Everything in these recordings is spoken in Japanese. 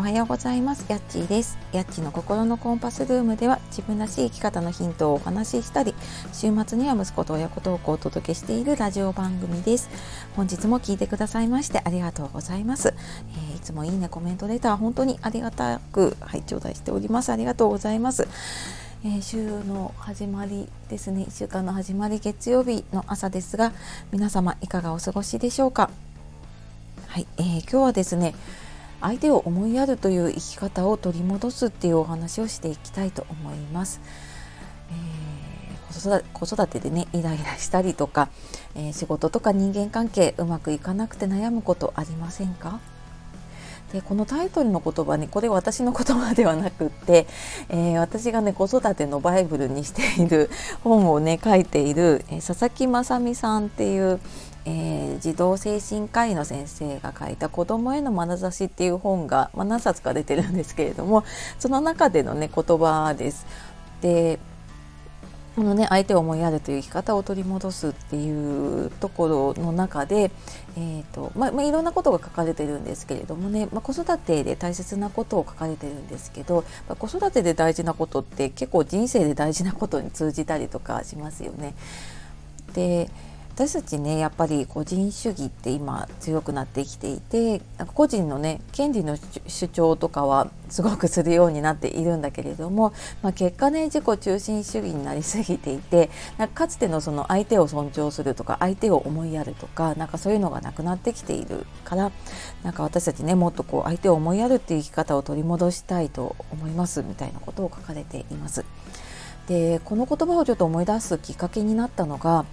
おはようございます。やっちーです。やっちの心のコンパスルームでは自分らしい生き方のヒントをお話ししたり週末には息子と親子トークをお届けしているラジオ番組です。本日も聞いてくださいましてありがとうございます、えー、いつもいいねコメントレター本当にありがたくはい頂戴しております。ありがとうございます。えー、週の始まりですね。1週間の始まり月曜日の朝ですが皆様いかがお過ごしでしょうか？はい、えー、今日はですね相手を思いやるという生き方を取り戻すっていうお話をしていきたいと思います。えー、子育てでねイライラしたりとか、えー、仕事とか人間関係うまくいかなくて悩むことありませんか？でこのタイトルの言葉ねこれ私の言葉ではなくって、えー、私がね子育てのバイブルにしている本をね書いている、えー、佐々木雅美さんっていうえー、児童精神科医の先生が書いた「子供への眼差し」っていう本が、まあ、何冊か出てるんですけれどもその中でのね言葉です。でこのね相手を思いやるという生き方を取り戻すっていうところの中で、えーとまあ、まあ、いろんなことが書かれてるんですけれどもね、まあ、子育てで大切なことを書かれてるんですけど、まあ、子育てで大事なことって結構人生で大事なことに通じたりとかしますよね。で私たちねやっぱり個人主義って今強くなってきていて個人のね権利の主張とかはすごくするようになっているんだけれども、まあ、結果ね自己中心主義になりすぎていてかつてのその相手を尊重するとか相手を思いやるとかなんかそういうのがなくなってきているからなんか私たちねもっとこう相手を思いやるっていう生き方を取り戻したいと思いますみたいなことを書かれています。でこの言葉をちょっと思い出すきっかけになったのが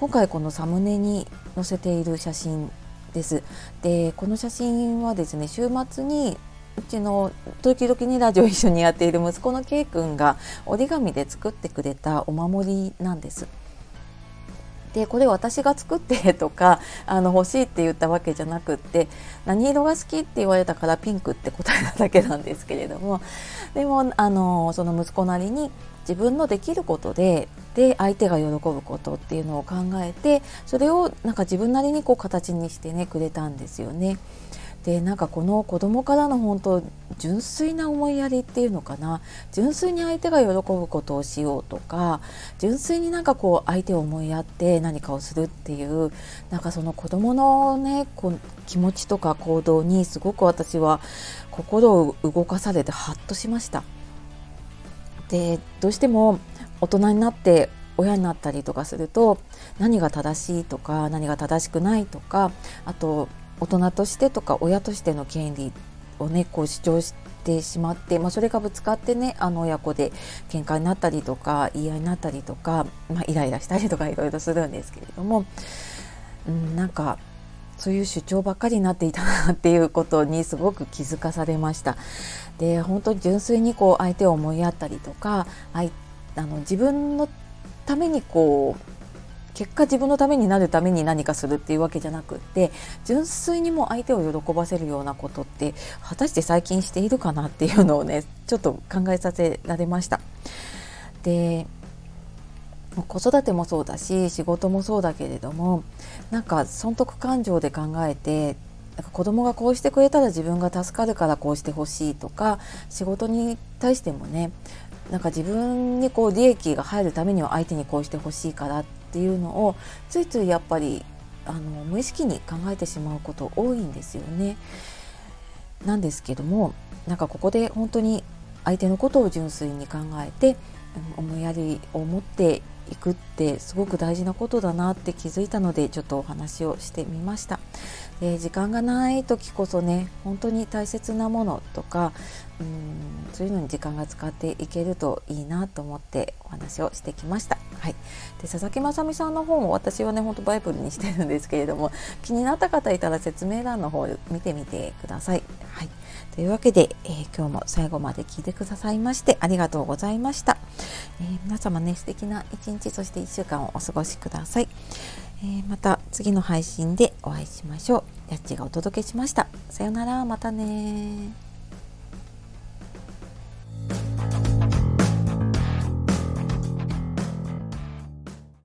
今回このサムネに載せている写真です。でこの写真はですね週末にうちの時々にラジオ一緒にやっている息子の K 君が折り紙で作ってくれたお守りなんです。でこれ私が作って とかあの欲しいって言ったわけじゃなくって何色が好きって言われたからピンクって答えただけなんですけれどもでもあのその息子なりに自分のできることでで相手が喜ぶことっていうのを考えてそれをなんか自分なりにこう形にしてねくれたんですよね。でなんかこの子供からの本当純粋な思いやりっていうのかな純粋に相手が喜ぶことをしようとか純粋になんかこう相手を思いやって何かをするっていうなんかその子供のねこ気持ちとか行動にすごく私は心を動かされてハッとしました。でどうしても大人になって親になったりとかすると何が正しいとか何が正しくないとかあと大人としてとか親としての権利をねこう主張してしまって、まあ、それがぶつかってねあの親子で喧嘩になったりとか言い合いになったりとか、まあ、イライラしたりとかいろいろするんですけれども、うん、なんかそういう主張ばっかりになっていたなっていうことにすごく気づかされました。で本当に純粋にこう相手を思いやったりとかあの自分のためにこう結果自分のためになるために何かするっていうわけじゃなくって純粋にも相手を喜ばせるようなことって果たして最近しているかなっていうのをねちょっと考えさせられました。で子育てもそうだし仕事もそうだけれどもなんか損得感情で考えてなんか子供がこうしてくれたら自分が助かるからこうしてほしいとか仕事に対してもねなんか自分にこう利益が入るためには相手にこうしてほしいからっていうのをついついやっぱりあの無意識に考えてしまうこと多いんですよね。なんですけどもなんかここで本当に相手のことを純粋に考えて思いやりを持っていくってすごく大事なことだなって気づいたのでちょっとお話をしてみました。で時間がない時こそね本当に大切なものとかうんそういうのに時間が使っていけるといいなと思ってお話をしてきました。はい、で佐々木雅美さんの本を私はね本当バイブルにしてるんですけれども気になった方いたら説明欄の方見てみてください。はい、というわけで、えー、今日も最後まで聞いてくださいましてありがとうございました。えー、皆様ね素敵な一日そして1週間をお過ごしください。えー、また次の配信でお会いしましょう。やっちがお届けしました。さようなら、またね